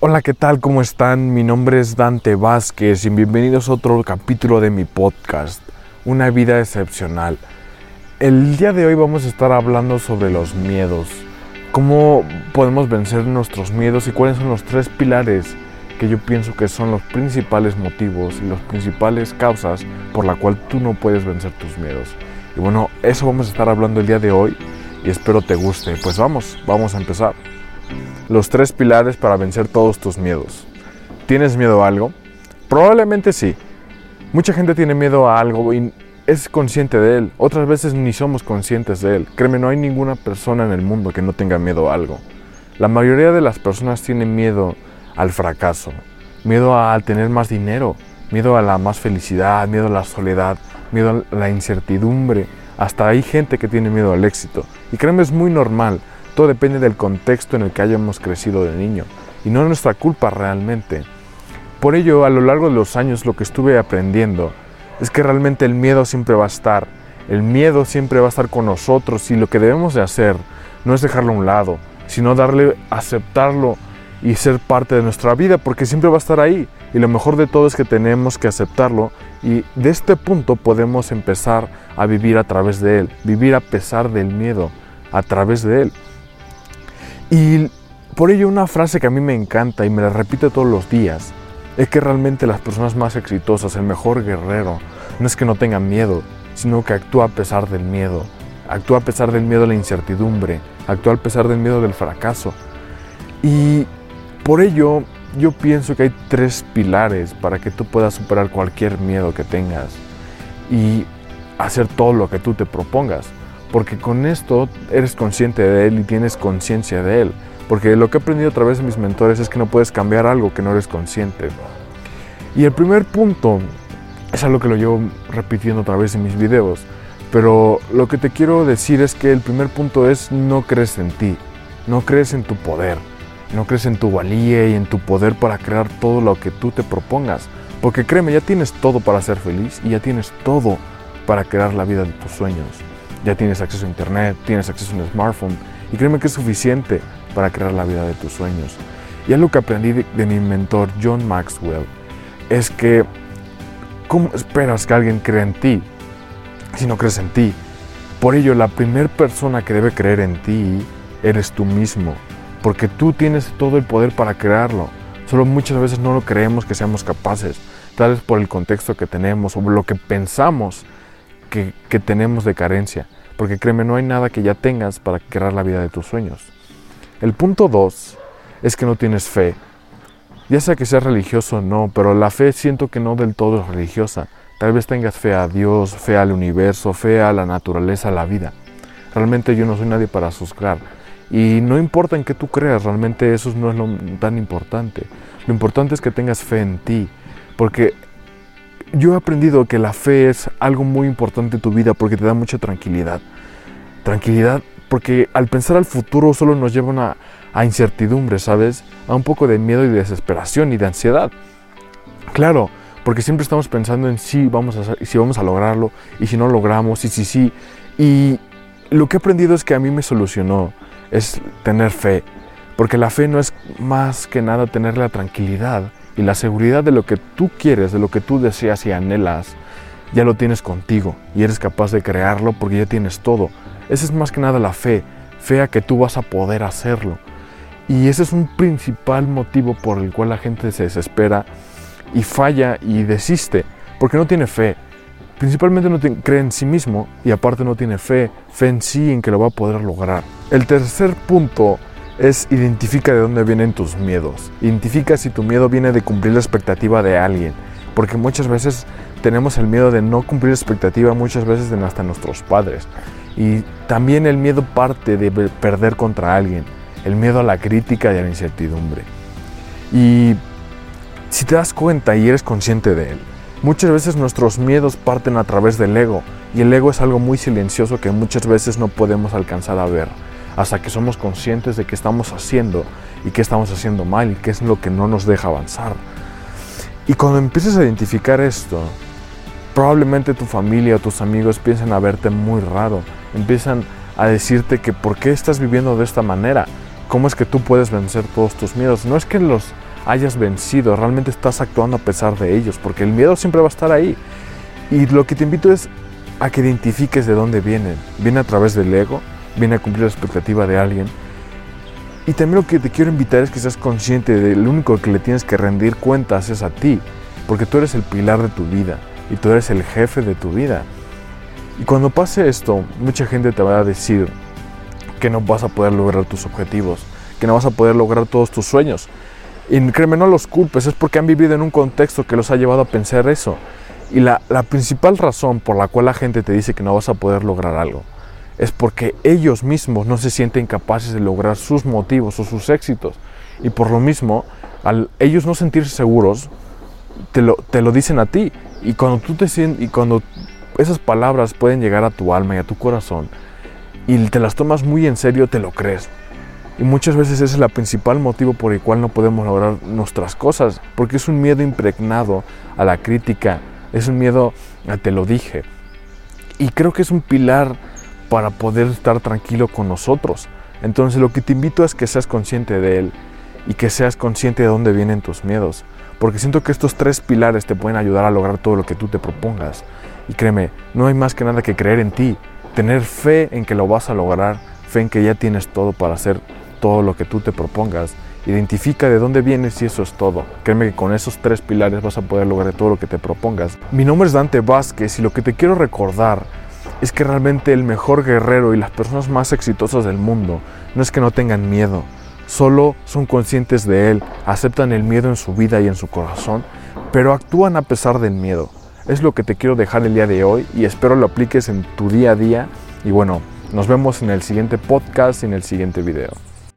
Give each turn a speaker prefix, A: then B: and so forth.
A: Hola, ¿qué tal? ¿Cómo están? Mi nombre es Dante Vázquez y bienvenidos a otro capítulo de mi podcast, Una vida excepcional. El día de hoy vamos a estar hablando sobre los miedos, cómo podemos vencer nuestros miedos y cuáles son los tres pilares que yo pienso que son los principales motivos y las principales causas por la cual tú no puedes vencer tus miedos. Y bueno, eso vamos a estar hablando el día de hoy y espero te guste. Pues vamos, vamos a empezar los tres pilares para vencer todos tus miedos. ¿Tienes miedo a algo? Probablemente sí. Mucha gente tiene miedo a algo y es consciente de él. Otras veces ni somos conscientes de él. Créeme, no hay ninguna persona en el mundo que no tenga miedo a algo. La mayoría de las personas tienen miedo al fracaso, miedo a tener más dinero, miedo a la más felicidad, miedo a la soledad, miedo a la incertidumbre. Hasta hay gente que tiene miedo al éxito. Y créeme, es muy normal. Todo depende del contexto en el que hayamos crecido de niño y no es nuestra culpa realmente. Por ello, a lo largo de los años lo que estuve aprendiendo es que realmente el miedo siempre va a estar. El miedo siempre va a estar con nosotros y lo que debemos de hacer no es dejarlo a un lado, sino darle, aceptarlo y ser parte de nuestra vida porque siempre va a estar ahí. Y lo mejor de todo es que tenemos que aceptarlo y de este punto podemos empezar a vivir a través de él, vivir a pesar del miedo, a través de él. Y por ello una frase que a mí me encanta y me la repito todos los días es que realmente las personas más exitosas, el mejor guerrero, no es que no tengan miedo, sino que actúa a pesar del miedo, actúa a pesar del miedo a la incertidumbre, actúa a pesar del miedo del fracaso. Y por ello yo pienso que hay tres pilares para que tú puedas superar cualquier miedo que tengas y hacer todo lo que tú te propongas porque con esto eres consciente de él y tienes conciencia de él. Porque lo que he aprendido a través de mis mentores es que no puedes cambiar algo que no eres consciente. Y el primer punto es algo que lo llevo repitiendo a través de mis videos, pero lo que te quiero decir es que el primer punto es no crees en ti, no crees en tu poder, no crees en tu valía y en tu poder para crear todo lo que tú te propongas. Porque créeme, ya tienes todo para ser feliz y ya tienes todo para crear la vida de tus sueños ya tienes acceso a internet, tienes acceso a un smartphone y créeme que es suficiente para crear la vida de tus sueños. Y algo que aprendí de, mi mentor John Maxwell es que ¿cómo esperas que alguien crea en ti si no crees en ti? Por ello, la primera persona que debe creer en ti eres tú mismo, porque tú tienes todo el poder para crearlo. Solo muchas veces no lo creemos que seamos capaces, tal vez por el contexto que tenemos o lo que pensamos que, tenemos de carencia. Porque créeme, no hay nada que ya tengas para crear la vida de tus sueños. El punto dos es que no tienes fe. Ya sea que seas religioso o no, pero la fe siento que no del todo es religiosa. Tal vez tengas fe a Dios, fe al universo, fe a la naturaleza, a la vida. Realmente yo no soy nadie para juzgar. Y no importa en qué tú creas, realmente eso no es lo tan importante. Lo importante es que tengas fe en ti. Porque yo he aprendido que la fe es algo muy importante en tu vida porque te da mucha tranquilidad. Tranquilidad porque al pensar al futuro solo nos lleva a incertidumbre, ¿sabes? A un poco de miedo y desesperación y de ansiedad. Claro, porque siempre estamos pensando en si vamos a, si vamos a lograrlo y si no logramos y si sí. Y lo que he aprendido es que a mí me solucionó es tener fe, porque la fe no es más que nada tener la tranquilidad y la seguridad de lo que tú quieres, de lo que tú deseas y anhelas, ya lo tienes contigo y eres capaz de crearlo porque ya tienes todo. Esa es más que nada la fe, fe a que tú vas a poder hacerlo. Y ese es un principal motivo por el cual la gente se desespera y falla y desiste, porque no tiene fe. Principalmente no cree en sí mismo y aparte no tiene fe, fe en sí en que lo va a poder lograr. El tercer punto es identifica de dónde vienen tus miedos. Identifica si tu miedo viene de cumplir la expectativa de alguien. Porque muchas veces tenemos el miedo de no cumplir la expectativa, muchas veces de hasta nuestros padres. Y también el miedo parte de perder contra alguien. El miedo a la crítica y a la incertidumbre. Y si te das cuenta y eres consciente de él, muchas veces nuestros miedos parten a través del ego. Y el ego es algo muy silencioso que muchas veces no podemos alcanzar a ver hasta que somos conscientes de qué estamos haciendo y qué estamos haciendo mal y qué es lo que no nos deja avanzar. Y cuando empieces a identificar esto, probablemente tu familia o tus amigos piensan a verte muy raro, empiezan a decirte que por qué estás viviendo de esta manera, cómo es que tú puedes vencer todos tus miedos. No es que los hayas vencido, realmente estás actuando a pesar de ellos, porque el miedo siempre va a estar ahí. Y lo que te invito es a que identifiques de dónde vienen. Viene a través del ego, viene a cumplir la expectativa de alguien. Y también lo que te quiero invitar es que seas consciente de lo único que le tienes que rendir cuentas es a ti, porque tú eres el pilar de tu vida y tú eres el jefe de tu vida. Y cuando pase esto, mucha gente te va a decir que no vas a poder lograr tus objetivos, que no vas a poder lograr todos tus sueños. Y créeme, no los culpes, es porque han vivido en un contexto que los ha llevado a pensar eso. Y la, la principal razón por la cual la gente te dice que no vas a poder lograr algo es porque ellos mismos no se sienten capaces de lograr sus motivos o sus éxitos. Y por lo mismo, al ellos no sentirse seguros, te lo, te lo dicen a ti. Y cuando tú te sientes, y cuando esas palabras pueden llegar a tu alma y a tu corazón, y te las tomas muy en serio, te lo crees. Y muchas veces ese es el principal motivo por el cual no podemos lograr nuestras cosas, porque es un miedo impregnado a la crítica, es un miedo a te lo dije. Y creo que es un pilar para poder estar tranquilo con nosotros. Entonces lo que te invito es que seas consciente de él y que seas consciente de dónde vienen tus miedos. Porque siento que estos tres pilares te pueden ayudar a lograr todo lo que tú te propongas. Y créeme, no hay más que nada que creer en ti, tener fe en que lo vas a lograr, fe en que ya tienes todo para hacer todo lo que tú te propongas. Identifica de dónde vienes y eso es todo. Créeme que con esos tres pilares vas a poder lograr todo lo que te propongas. Mi nombre es Dante Vázquez y lo que te quiero recordar es que realmente el mejor guerrero y las personas más exitosas del mundo no es que no tengan miedo, solo son conscientes de él, aceptan el miedo en su vida y en su corazón, pero actúan a pesar del miedo. Es lo que te quiero dejar el día de hoy y espero lo apliques en tu día a día y bueno, nos vemos en el siguiente podcast y en el siguiente video.